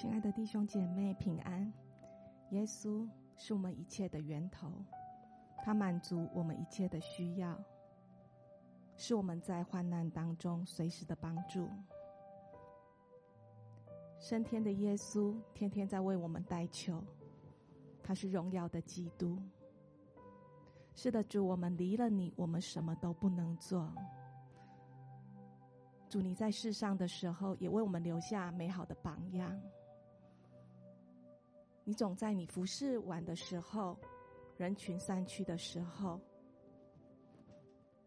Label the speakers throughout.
Speaker 1: 亲爱的弟兄姐妹，平安！耶稣是我们一切的源头，他满足我们一切的需要，是我们在患难当中随时的帮助。升天的耶稣天天在为我们代求，他是荣耀的基督。是的，主，我们离了你，我们什么都不能做。主，你在世上的时候，也为我们留下美好的榜样。你总在你服侍完的时候，人群散去的时候，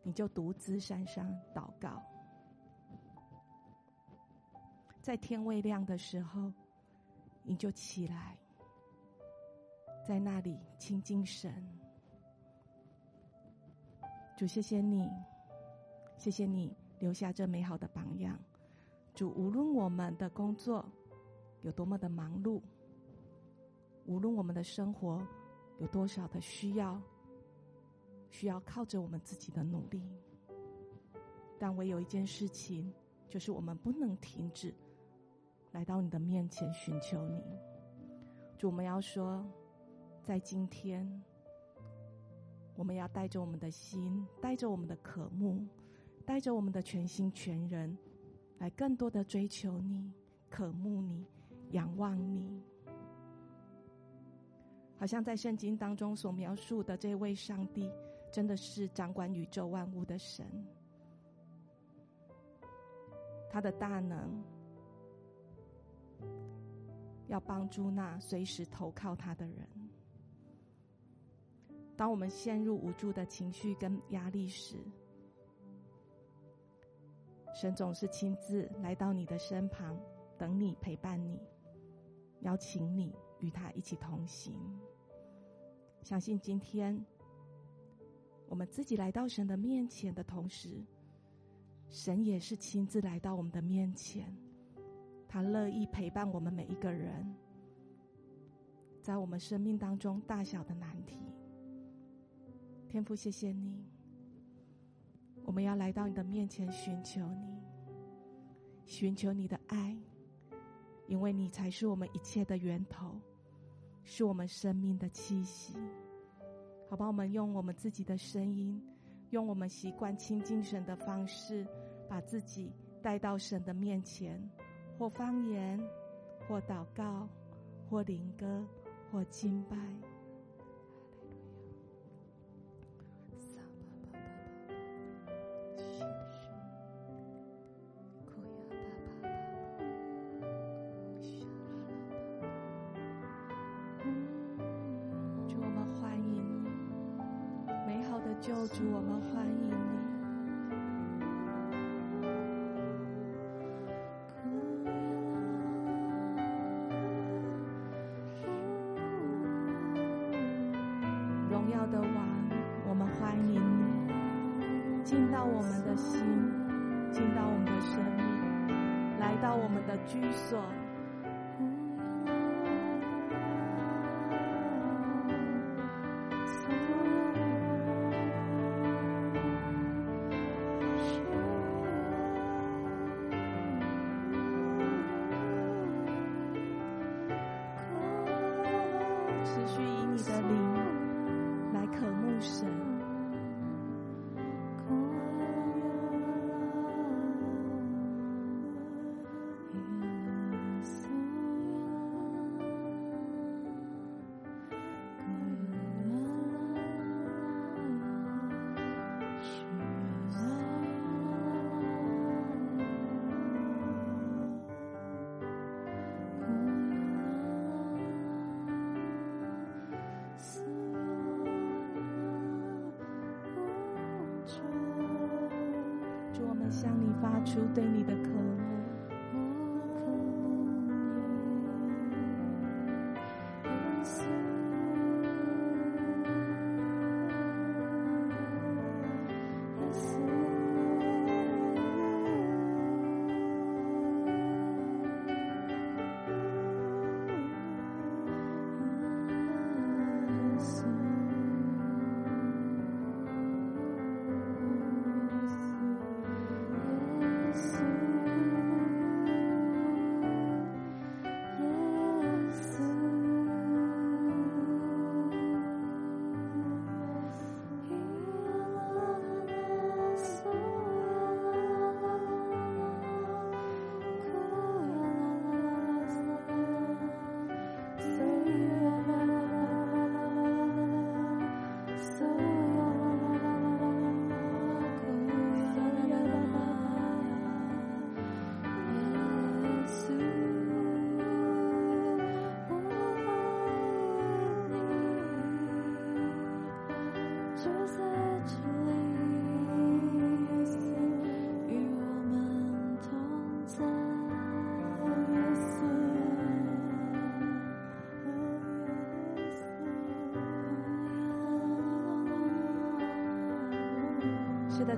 Speaker 1: 你就独自山上祷告。在天未亮的时候，你就起来，在那里亲近神。主，谢谢你，谢谢你。留下这美好的榜样，主，无论我们的工作有多么的忙碌，无论我们的生活有多少的需要，需要靠着我们自己的努力，但唯有一件事情，就是我们不能停止来到你的面前寻求你。主，我们要说，在今天，我们要带着我们的心，带着我们的渴慕。带着我们的全心全人，来更多的追求你、渴慕你、仰望你。好像在圣经当中所描述的这位上帝，真的是掌管宇宙万物的神。他的大能，要帮助那随时投靠他的人。当我们陷入无助的情绪跟压力时，神总是亲自来到你的身旁，等你，陪伴你，邀请你与他一起同行。相信今天我们自己来到神的面前的同时，神也是亲自来到我们的面前，他乐意陪伴我们每一个人，在我们生命当中大小的难题。天父，谢谢你。我们要来到你的面前寻求你，寻求你的爱，因为你才是我们一切的源头，是我们生命的气息。好吧，我们用我们自己的声音，用我们习惯亲近神的方式，把自己带到神的面前，或方言，或祷告，或灵歌，或敬拜。居所。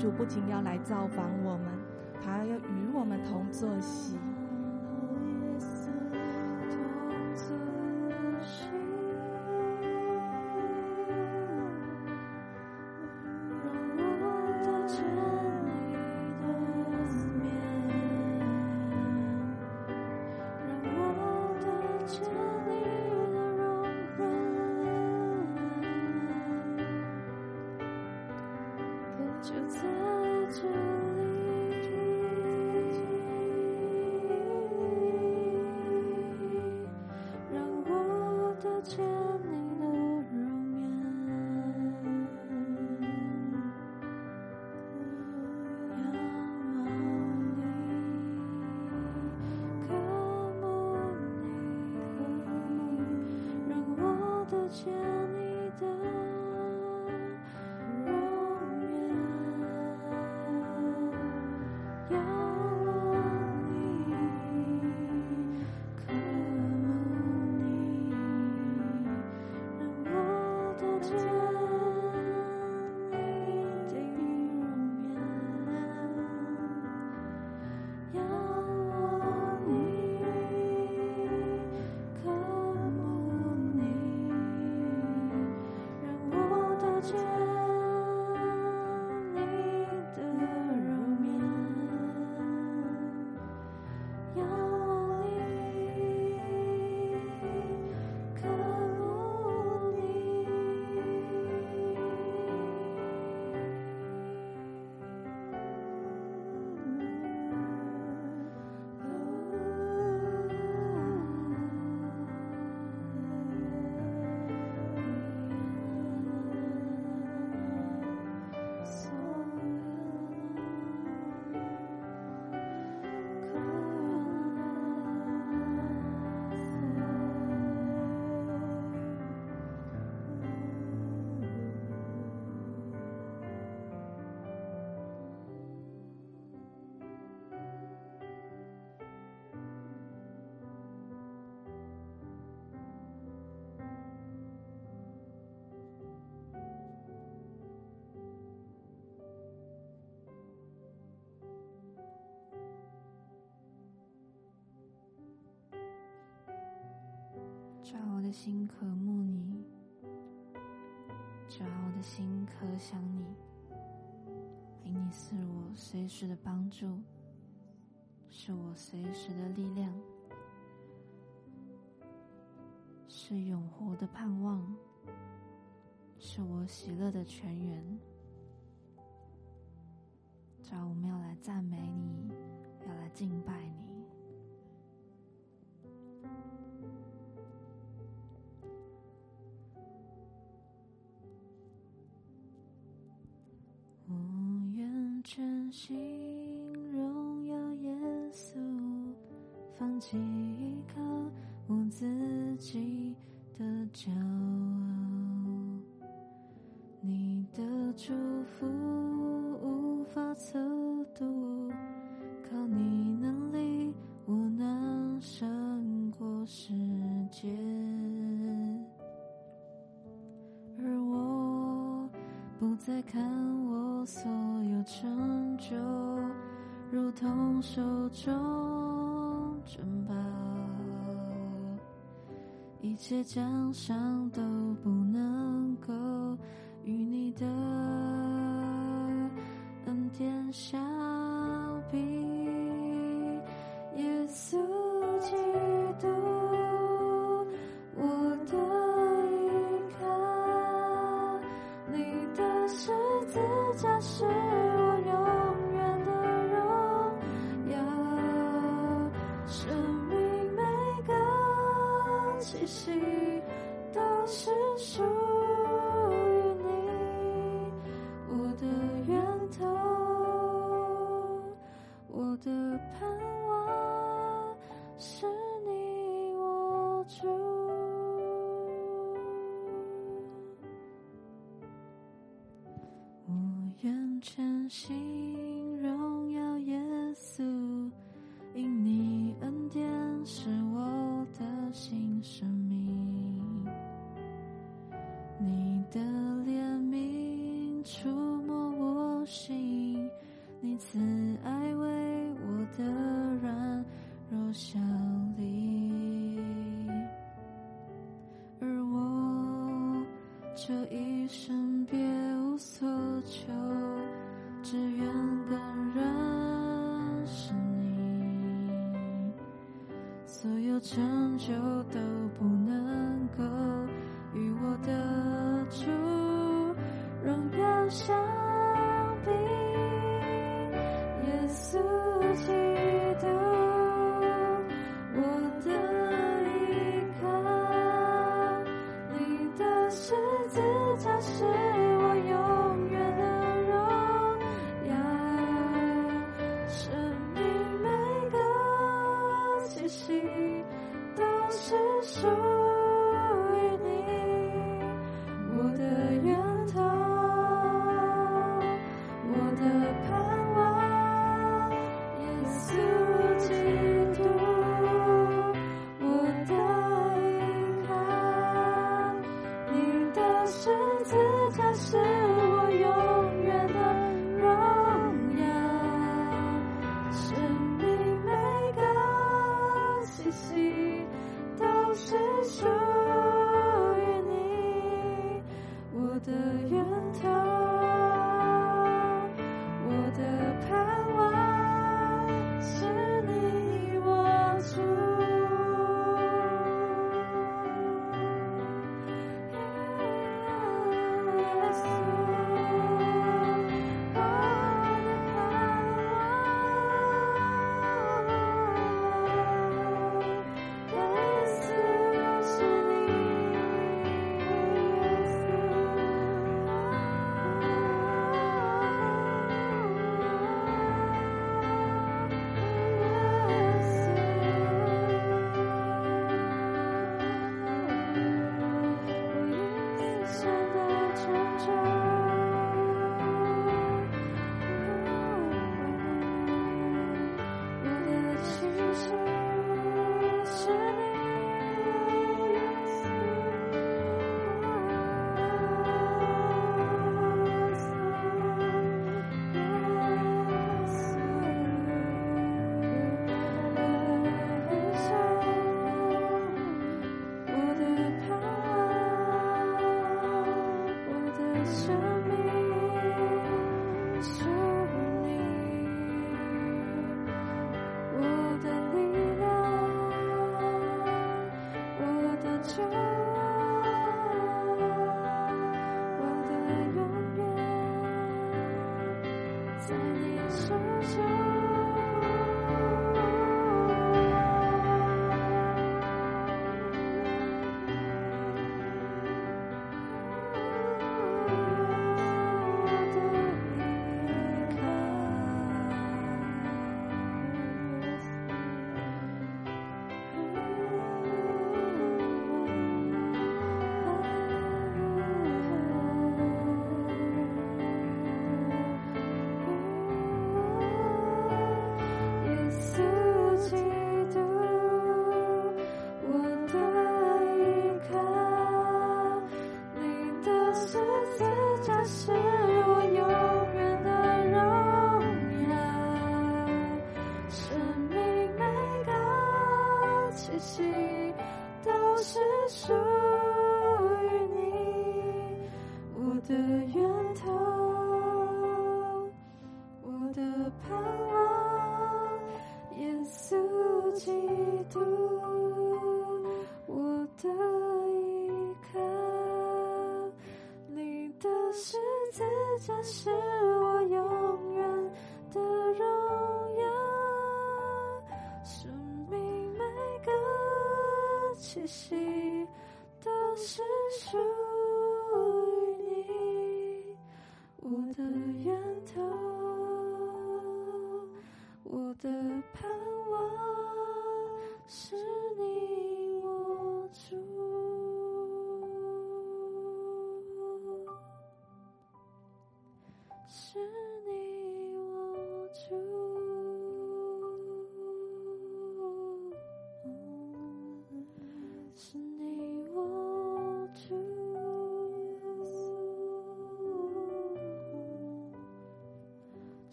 Speaker 1: 主不仅要来造访我们，他要与我们同坐席。
Speaker 2: 就在这里让我的家让我的心渴慕你，叫我的心渴想你，因你是我随时的帮助，是我随时的力量，是永活的盼望，是我喜乐的泉源。叫我们要来赞美你，要来敬拜你。心荣耀耶稣，放弃依靠我自己的骄傲，你的祝福无法测度，靠你能力，我能胜过世界，而我不再看我所。手中珍宝，一切奖赏都不能够与你的恩典相比，耶稣基督，我的依靠，你的十字架是。心。sure. so 这是我永远的荣耀。生命每个气息都是属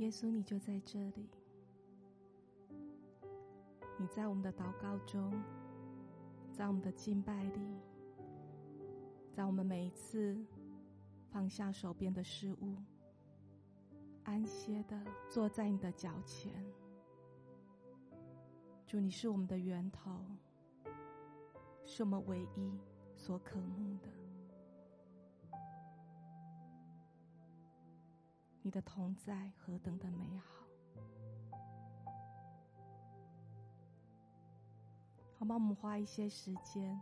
Speaker 1: 耶稣，你就在这里。你在我们的祷告中，在我们的敬拜里，在我们每一次放下手边的事物，安歇的坐在你的脚前。主，你是我们的源头，是我们唯一所渴慕的。你的同在何等的美好！好吗？我们花一些时间，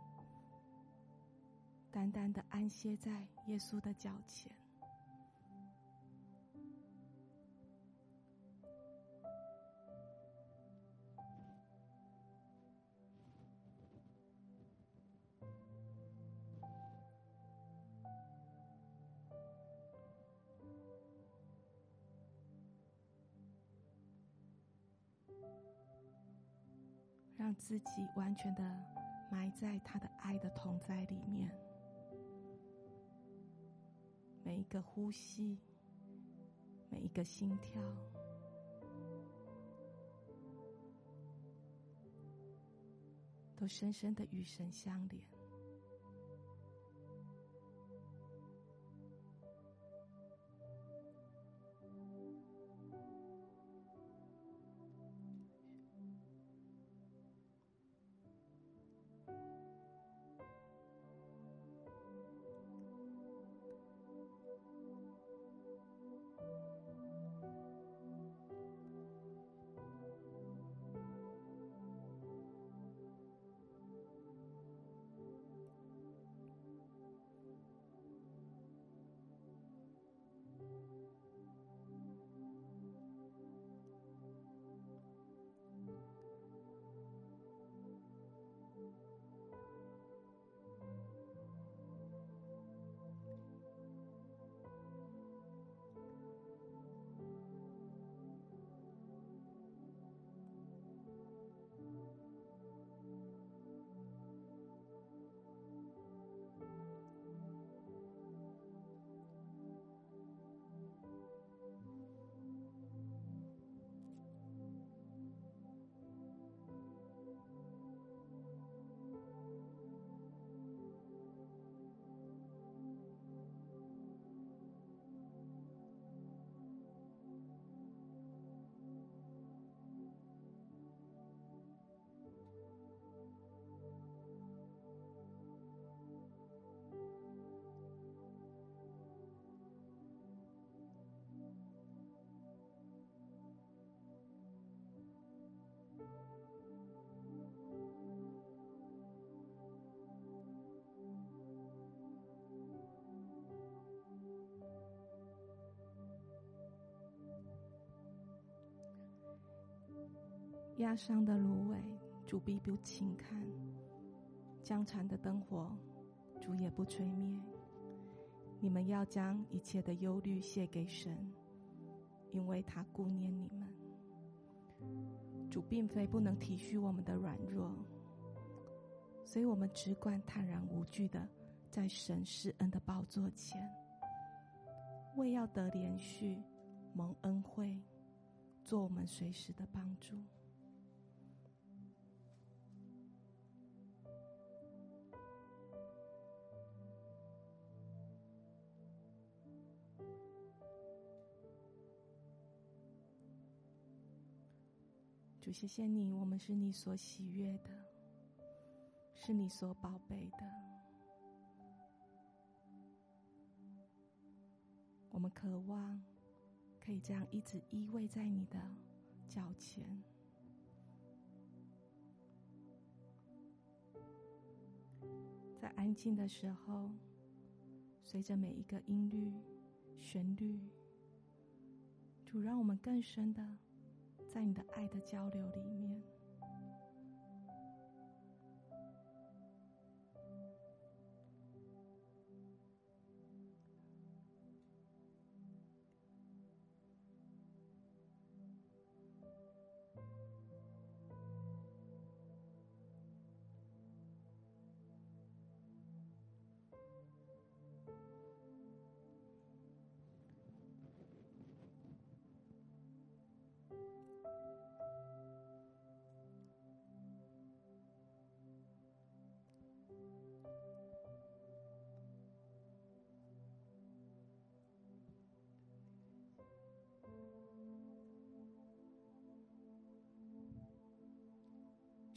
Speaker 1: 单单的安歇在耶稣的脚前。自己完全的埋在他的爱的同在里面，每一个呼吸，每一个心跳，都深深的与神相连。压伤的芦苇，主必不轻看；将残的灯火，主也不吹灭。你们要将一切的忧虑卸给神，因为他顾念你们。主并非不能体恤我们的软弱，所以我们只管坦然无惧的在神施恩的宝座前，为要得连续、蒙恩惠，做我们随时的帮助。主，谢谢你，我们是你所喜悦的，是你所宝贝的。我们渴望可以这样一直依偎在你的脚前，在安静的时候，随着每一个音律、旋律，主让我们更深的。在你的爱的交流里面。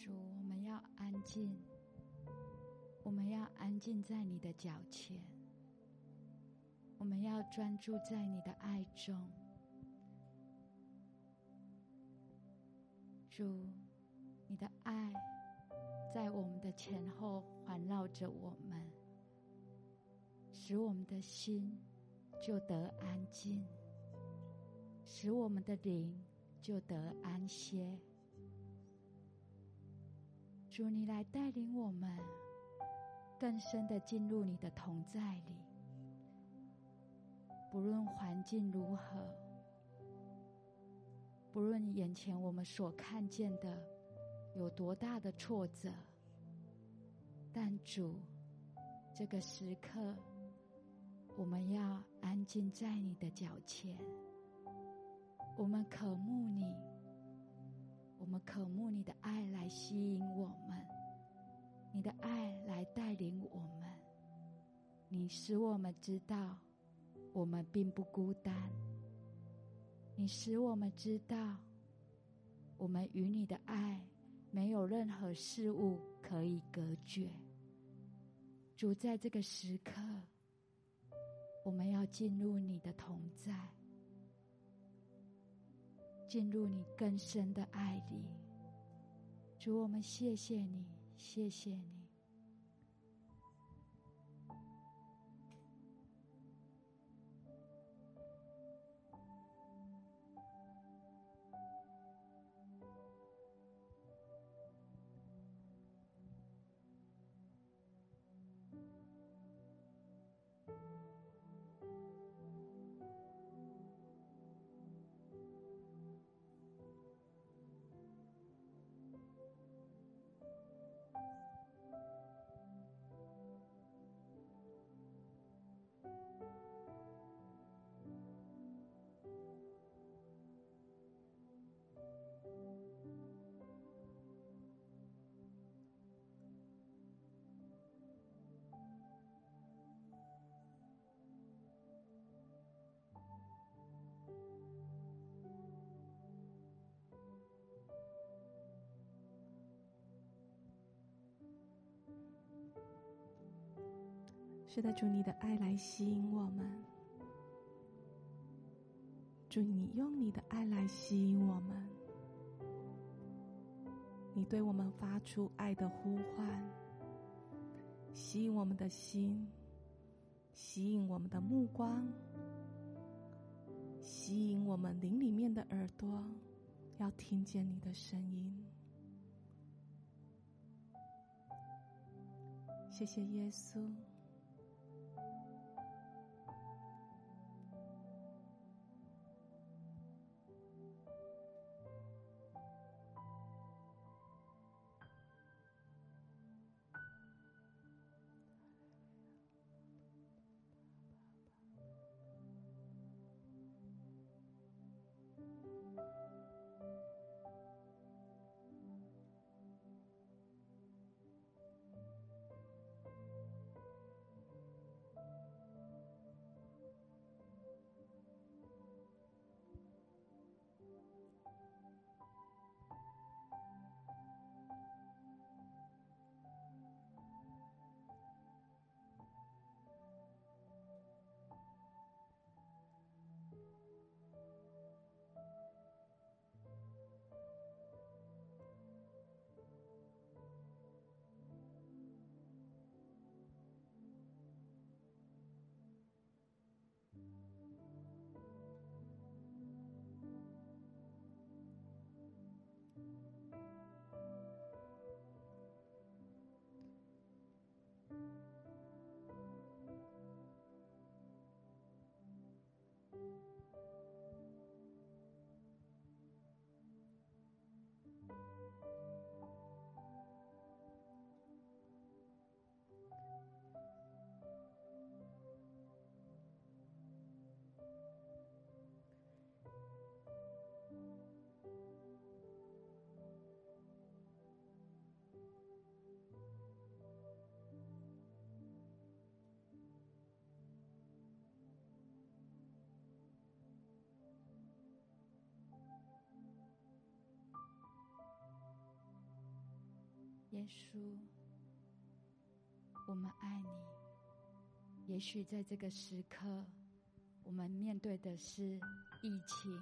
Speaker 3: 主，我们要安静，我们要安静在你的脚前，我们要专注在你的爱中。主，你的爱在我们的前后环绕着我们，使我们的心就得安静，使我们的灵就得安歇。主，你来带领我们更深的进入你的同在里，不论环境如何。不论眼前我们所看见的有多大的挫折，但主，这个时刻，我们要安静在你的脚前。我们渴慕你，我们渴慕你的爱来吸引我们，你的爱来带领我们，你使我们知道，我们并不孤单。你使我们知道，我们与你的爱没有任何事物可以隔绝。主，在这个时刻，我们要进入你的同在，进入你更深的爱里。主，我们谢谢你，谢谢你。
Speaker 1: 是的，主，你的爱来吸引我们。主，你用你的爱来吸引我们。你对我们发出爱的呼唤，吸引我们的心，吸引我们的目光，吸引我们灵里面的耳朵，要听见你的声音。谢谢耶稣。
Speaker 3: 耶稣，我们爱你。也许在这个时刻，我们面对的是疫情，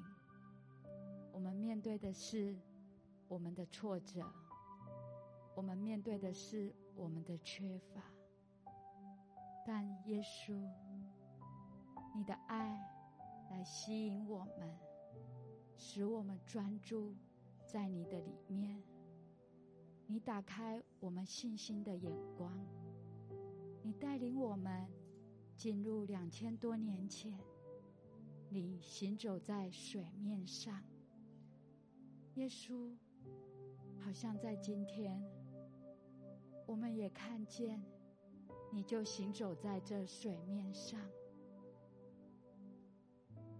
Speaker 3: 我们面对的是我们的挫折，我们面对的是我们的缺乏。但耶稣，你的爱来吸引我们，使我们专注在你的里面。你打开我们信心的眼光，你带领我们进入两千多年前，你行走在水面上。耶稣，好像在今天，我们也看见，你就行走在这水面上。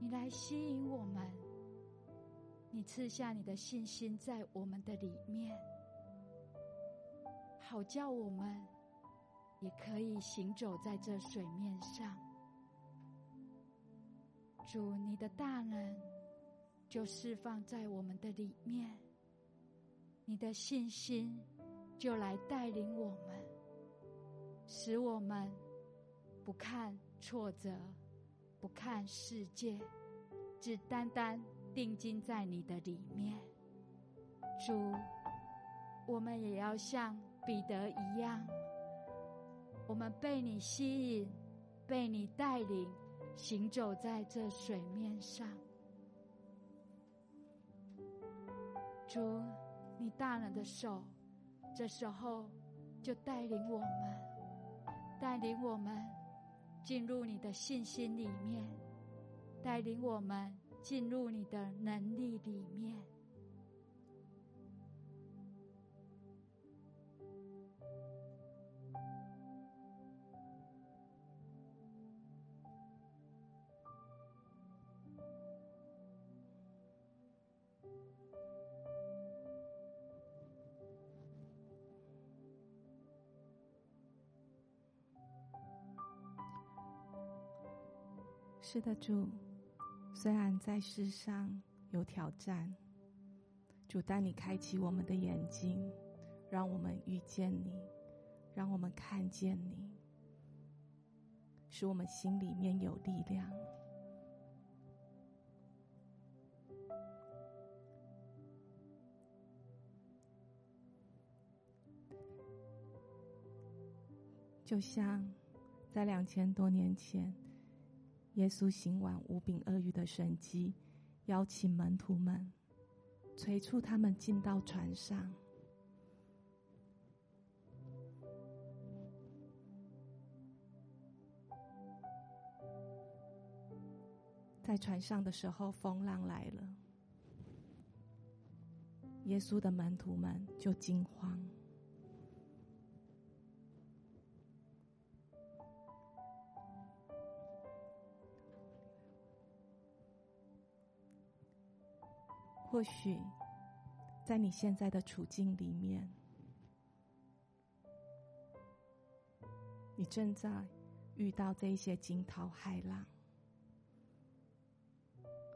Speaker 3: 你来吸引我们，你赐下你的信心在我们的里面。好叫我们也可以行走在这水面上。主，你的大能就释放在我们的里面，你的信心就来带领我们，使我们不看挫折，不看世界，只单单定睛在你的里面。主，我们也要像。彼得一样，我们被你吸引，被你带领，行走在这水面上。主，你大能的手，这时候就带领我们，带领我们进入你的信心里面，带领我们进入你的能力里面。
Speaker 1: 是的，主。虽然在世上有挑战，主，但你开启我们的眼睛，让我们遇见你，让我们看见你，使我们心里面有力量。就像在两千多年前。耶稣行完五饼二鱼的神迹，邀请门徒们，催促他们进到船上。在船上的时候，风浪来了，耶稣的门徒们就惊慌。或许，在你现在的处境里面，你正在遇到这一些惊涛骇浪，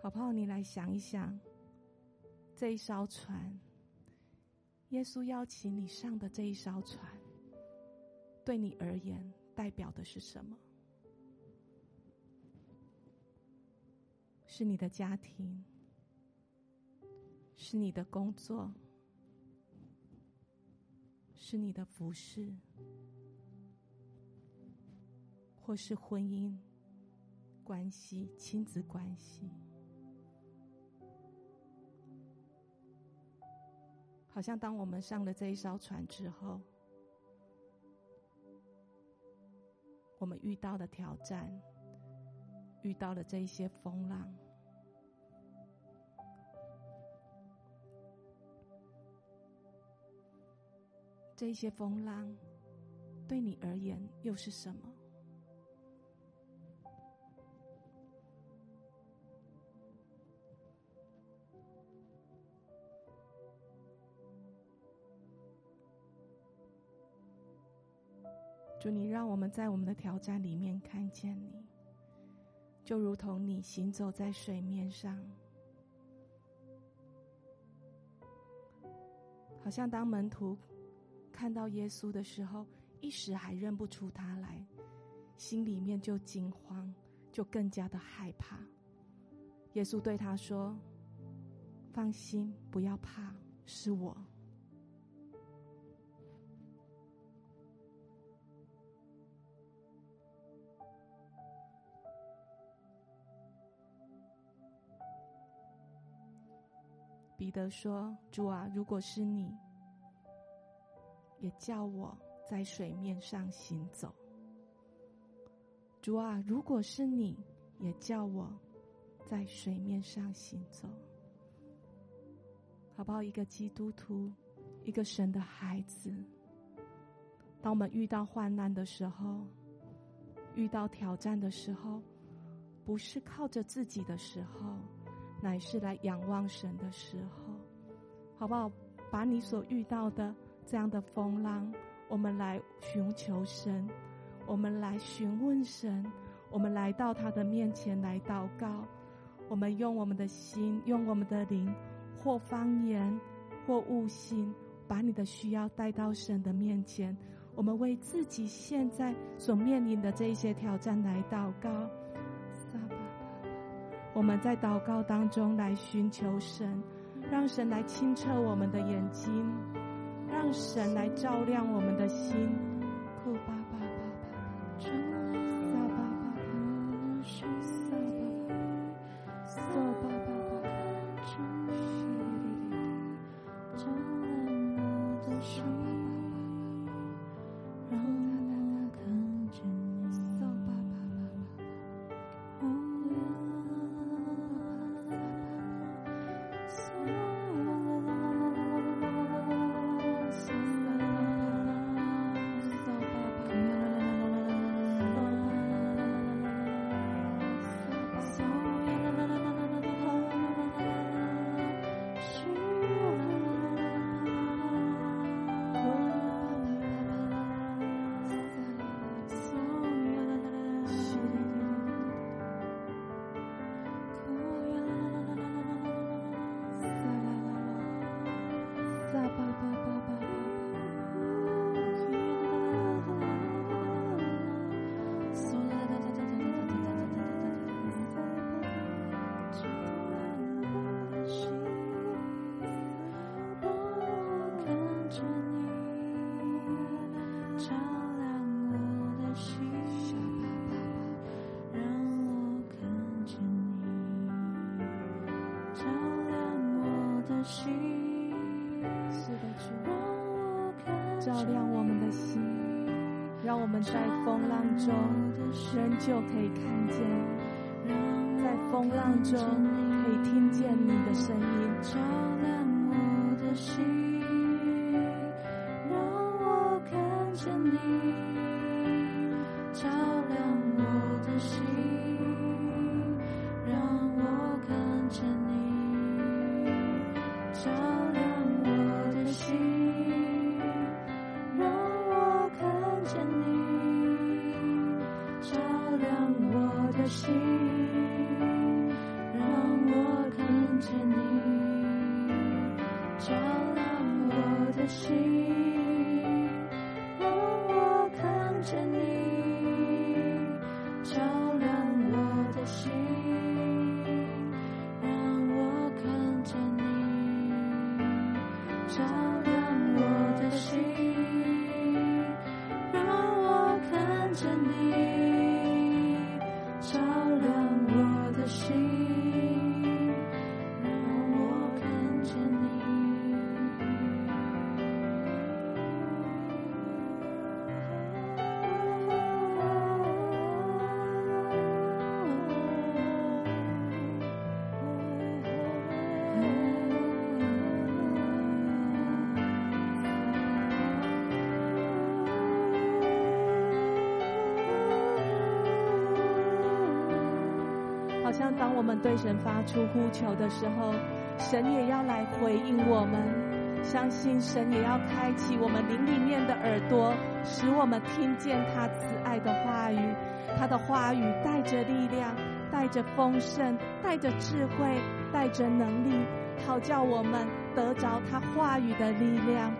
Speaker 1: 好不好？你来想一想，这一艘船，耶稣邀请你上的这一艘船，对你而言代表的是什么？是你的家庭？是你的工作，是你的服饰，或是婚姻关系、亲子关系，好像当我们上了这一艘船之后，我们遇到了挑战，遇到了这一些风浪。这些风浪对你而言又是什么？主，你让我们在我们的挑战里面看见你，就如同你行走在水面上，好像当门徒。
Speaker 2: 看到耶稣的时候，一时还认不出他来，心里面就惊慌，就更加的害怕。耶稣对他说：“放心，不要怕，是我。”彼得说：“主啊，如果是你，也叫我在水面上行走。主啊，如果是你，也叫我在水面上行走，好不好？一个基督徒，一个神的孩子，当我们遇到患难的时候，遇到挑战的时候，不是靠着自己的时候。”乃是来仰望神的时候，好不好？把你所遇到的这样的风浪，我们来寻求神，我们来询问神，我们来到他的面前来祷告。我们用我们的心，用我们的灵，或方言，或悟性，把你的需要带到神的面前。我们为自己现在所面临的这一些挑战来祷告。我们在祷告当中来寻求神，让神来清澈我们的眼睛，用神来照亮我们的心。照亮我们的心，让我们在风浪中，仍旧可以看见；在风浪中，可以听见你的声音，照亮我的心，对神发出呼求的时候，神也要来回应我们。相信神也要开启我们灵里面的耳朵，使我们听见他慈爱的话语。他的话语带着力量，带着丰盛，带着智慧，带着能力，好叫我们得着他话语的力量。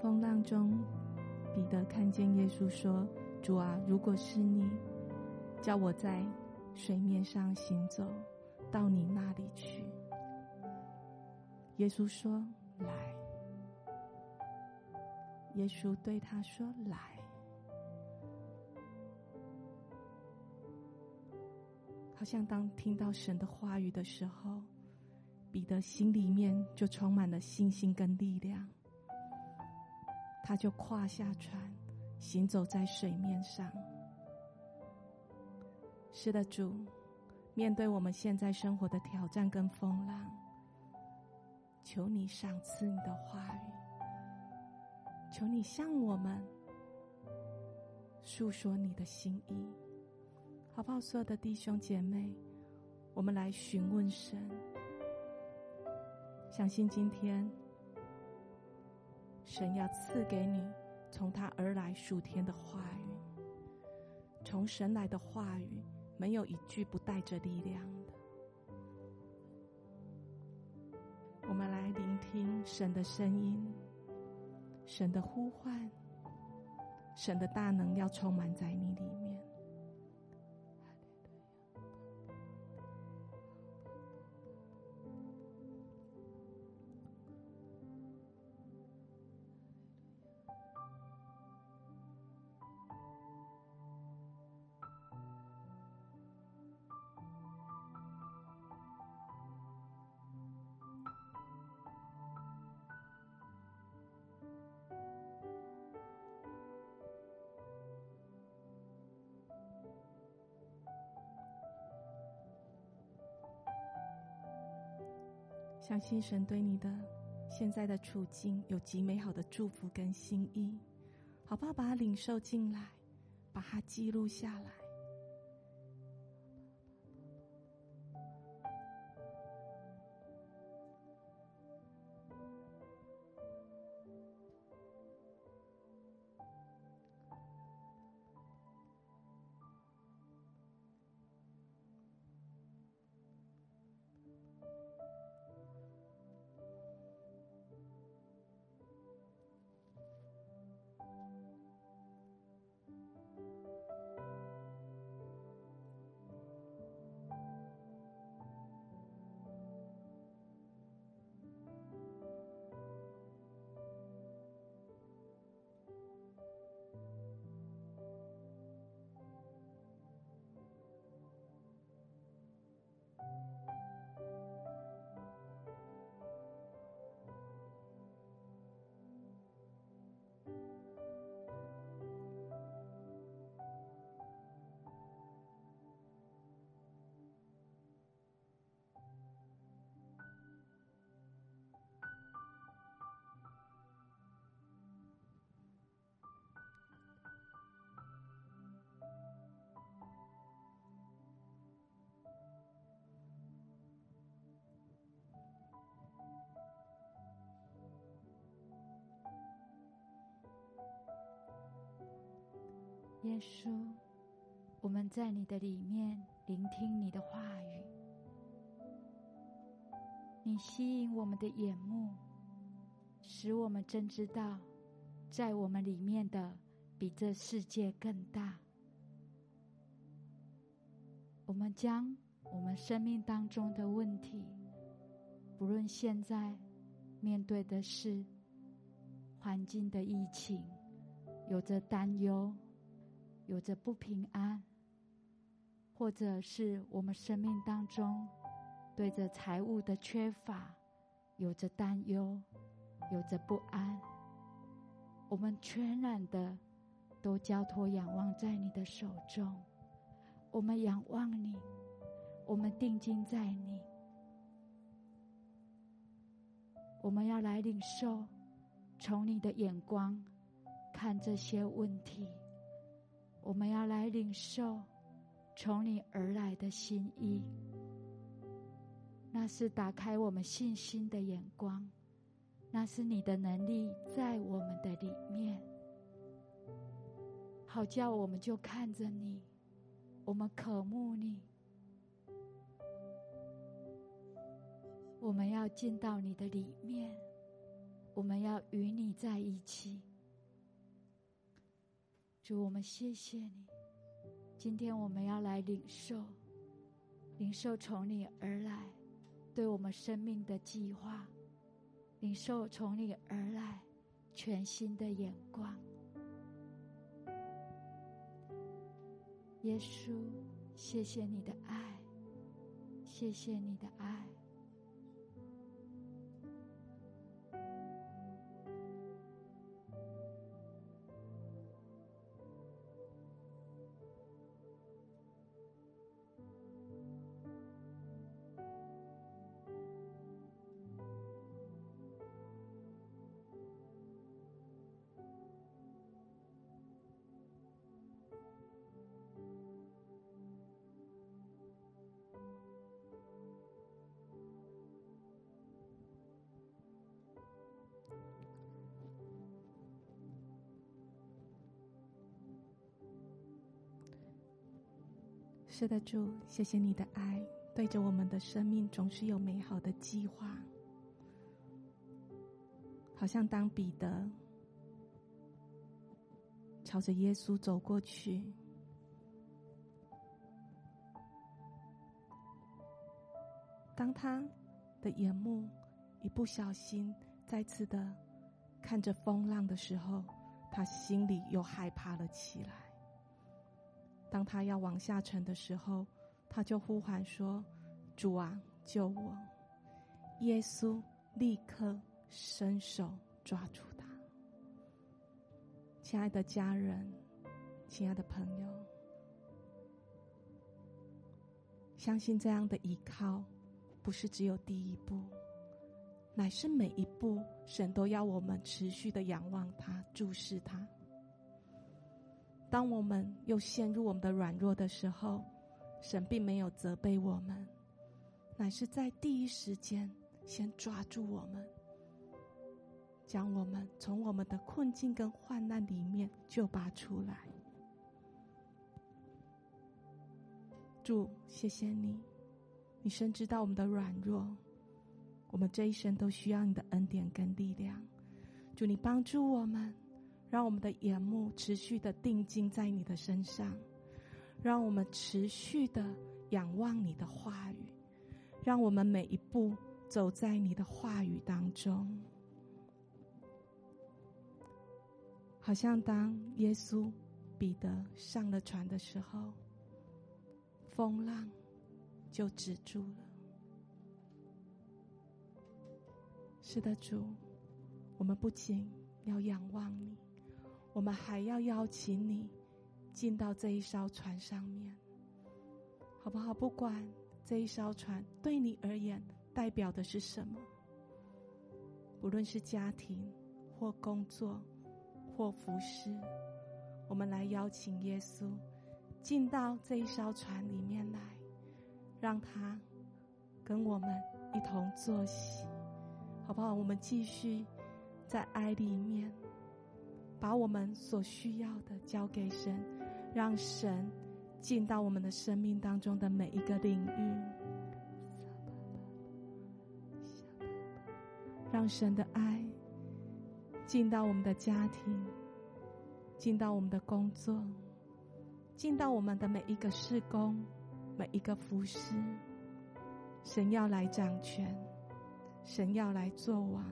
Speaker 1: 风浪中，彼得看见耶稣说：“主啊，如果是你，叫我在水面上行走，到你那里去。”耶稣说：“来。”耶稣对他说：“来。”好像当听到神的话语的时候，彼得心里面就充满了信心跟力量。他就跨下船，行走在水面上。是的，主，面对我们现在生活的挑战跟风浪，求你赏赐你的话语，求你向我们诉说你的心意，好不好？所有的弟兄姐妹，我们来询问神，相信今天。神要赐给你从他而来属天的话语，从神来的话语，没有一句不带着力量的。我们来聆听神的声音，神的呼唤，神的大能要充满在你里面。相信神对你的现在的处境有极美好的祝福跟心意，好不好？把它领受进来，把它记录下来。
Speaker 3: 耶稣，我们在你的里面聆听你的话语，你吸引我们的眼目，使我们真知道，在我们里面的比这世界更大。我们将我们生命当中的问题，不论现在面对的是环境的疫情，有着担忧。有着不平安，或者是我们生命当中对着财物的缺乏有着担忧，有着不安，我们全然的都交托仰望在你的手中。我们仰望你，我们定睛在你，我们要来领受从你的眼光看这些问题。我们要来领受从你而来的心意，那是打开我们信心的眼光，那是你的能力在我们的里面，好叫我们就看着你，我们渴慕你，我们要进到你的里面，我们要与你在一起。主，我们谢谢你。今天我们要来领受，领受从你而来对我们生命的计划，领受从你而来全新的眼光。耶稣，谢谢你的爱，谢谢你的爱。
Speaker 1: 是的，主，谢谢你的爱，对着我们的生命总是有美好的计划。好像当彼得朝着耶稣走过去，当他的眼目一不小心再次的看着风浪的时候，他心里又害怕了起来。当他要往下沉的时候，他就呼喊说：“主啊，救我！”耶稣立刻伸手抓住他。亲爱的家人，亲爱的朋友，相信这样的依靠，不是只有第一步，乃是每一步，神都要我们持续的仰望他，注视他。当我们又陷入我们的软弱的时候，神并没有责备我们，乃是在第一时间先抓住我们，将我们从我们的困境跟患难里面救拔出来。主，谢谢你，你深知道我们的软弱，我们这一生都需要你的恩典跟力量。主，你帮助我们。让我们的眼目持续的定睛在你的身上，让我们持续的仰望你的话语，让我们每一步走在你的话语当中。好像当耶稣、彼得上了船的时候，风浪就止住了。是的，主，我们不仅要仰望你。我们还要邀请你进到这一艘船上面，好不好？不管这一艘船对你而言代表的是什么，不论是家庭或工作或服饰，我们来邀请耶稣进到这一艘船里面来，让他跟我们一同坐席，好不好？我们继续在爱里面。把我们所需要的交给神，让神进到我们的生命当中的每一个领域，让神的爱进到我们的家庭，进到我们的工作，进到我们的每一个事工，每一个服事。神要来掌权，神要来做王。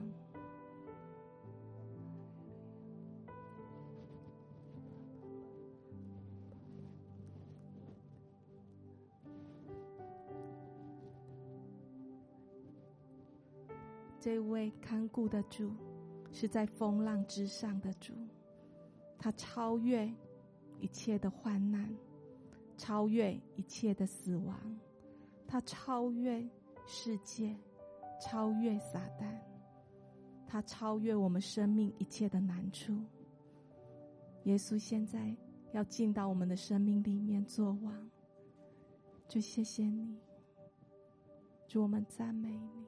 Speaker 1: 这位看顾的主，是在风浪之上的主，他超越一切的患难，超越一切的死亡，他超越世界，超越撒旦，他超越我们生命一切的难处。耶稣现在要进到我们的生命里面作王，就谢谢你，主，我们赞美你。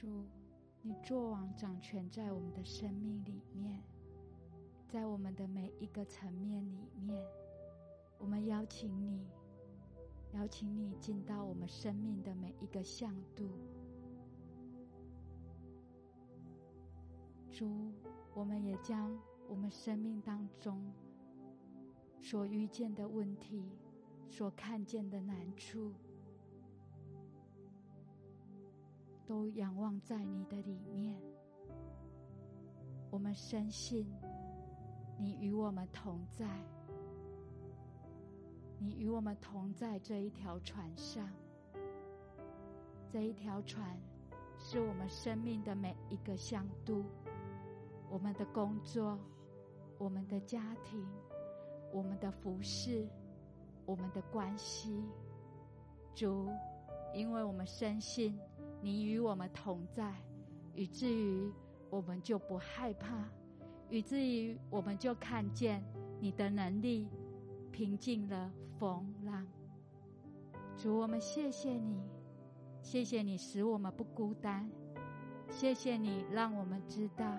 Speaker 3: 主，你作王掌权在我们的生命里面，在我们的每一个层面里面，我们邀请你，邀请你进到我们生命的每一个向度。主，我们也将我们生命当中所遇见的问题、所看见的难处，都仰望在你的里面。我们深信你与我们同在，你与我们同在这一条船上。这一条船是我们生命的每一个向度。我们的工作，我们的家庭，我们的服侍，我们的关系，主，因为我们深信你与我们同在，以至于我们就不害怕，以至于我们就看见你的能力平静了风浪。主，我们谢谢你，谢谢你使我们不孤单，谢谢你让我们知道。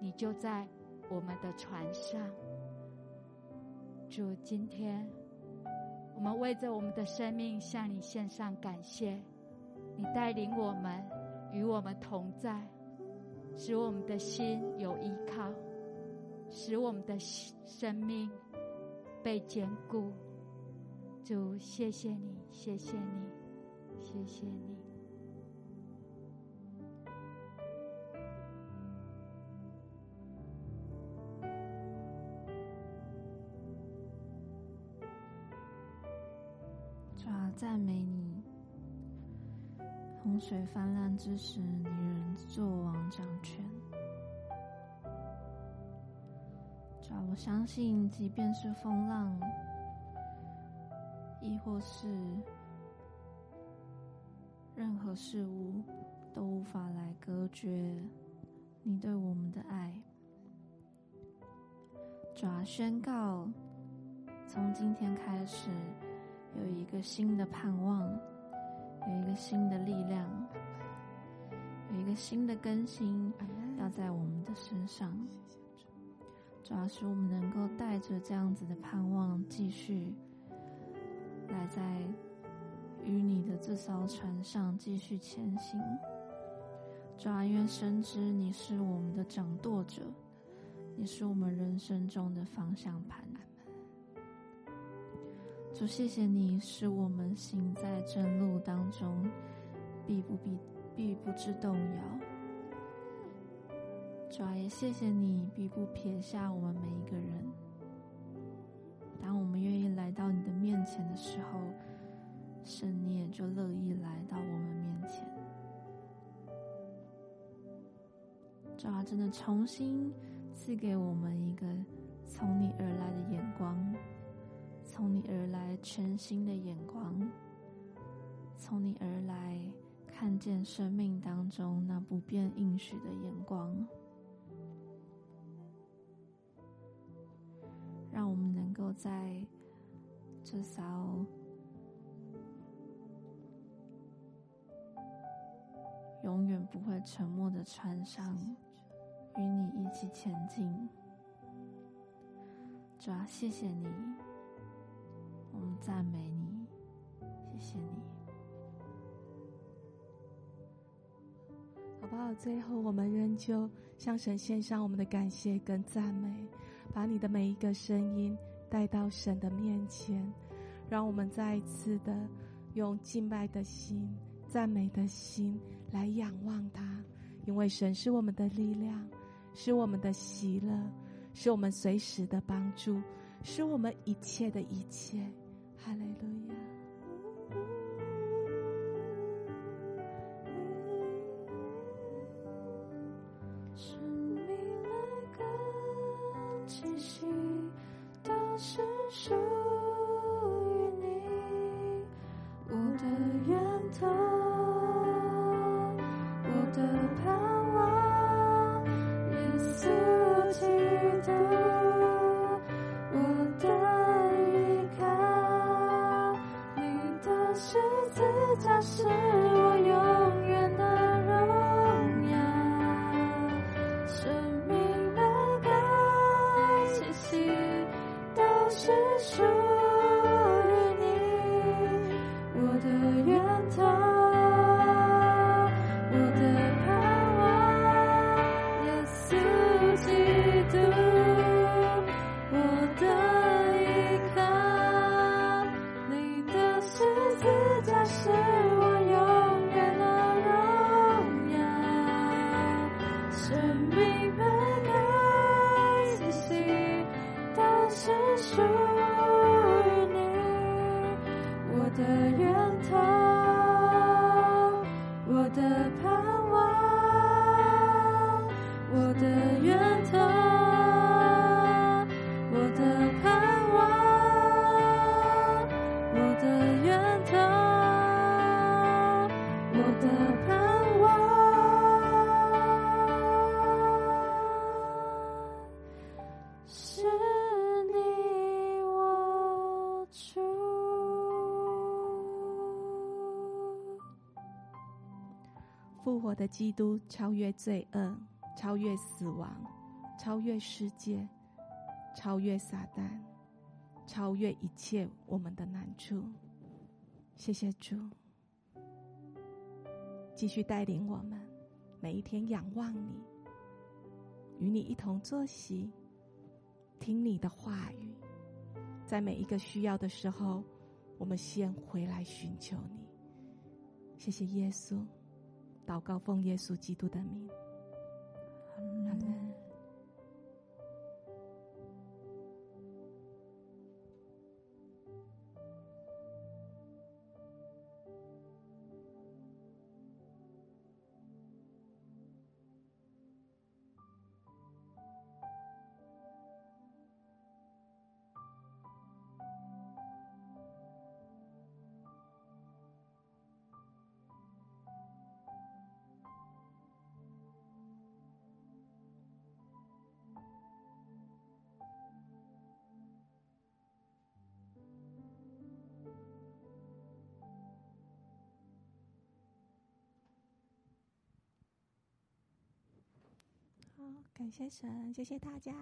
Speaker 3: 你就在我们的船上，主，今天我们为着我们的生命向你献上感谢。你带领我们，与我们同在，使我们的心有依靠，使我们的生命被坚固。主，谢谢你，谢谢你，谢谢你。
Speaker 2: 赞美你，洪水泛滥之时，你仍作王掌权。主，我相信，即便是风浪，亦或是任何事物，都无法来隔绝你对我们的爱。主，宣告，从今天开始。有一个新的盼望，有一个新的力量，有一个新的更新，要在我们的身上。主要是我们能够带着这样子的盼望，继续来在与你的这艘船上继续前行。主要因为深知你是我们的掌舵者，你是我们人生中的方向盘。主，谢谢你使我们行在正路当中，必不必必不致动摇。主啊，也谢谢你必不撇下我们每一个人。当我们愿意来到你的面前的时候，神你也就乐意来到我们面前。主啊，真的重新赐给我们一个从你而来的眼光。从你而来，全新的眼光；从你而来，看见生命当中那不变应许的眼光，让我们能够在这艘永远不会沉没的船上，与你一起前进。主啊，谢谢你。我们赞美你，谢谢你，
Speaker 1: 好不好？最后，我们仍旧向神献上我们的感谢跟赞美，把你的每一个声音带到神的面前，让我们再一次的用敬拜的心、赞美的心来仰望他，因为神是我们的力量，是我们的喜乐，是我们随时的帮助，是我们一切的一切。哈利路
Speaker 2: 亚。
Speaker 1: 复活的基督超越罪恶，超越死亡，超越世界，超越撒旦，超越一切我们的难处。谢谢主，继续带领我们每一天仰望你，与你一同作息，听你的话语，在每一个需要的时候，我们先回来寻求你。谢谢耶稣。祷告，奉耶稣基督的名。阿门。感谢神，谢谢大家。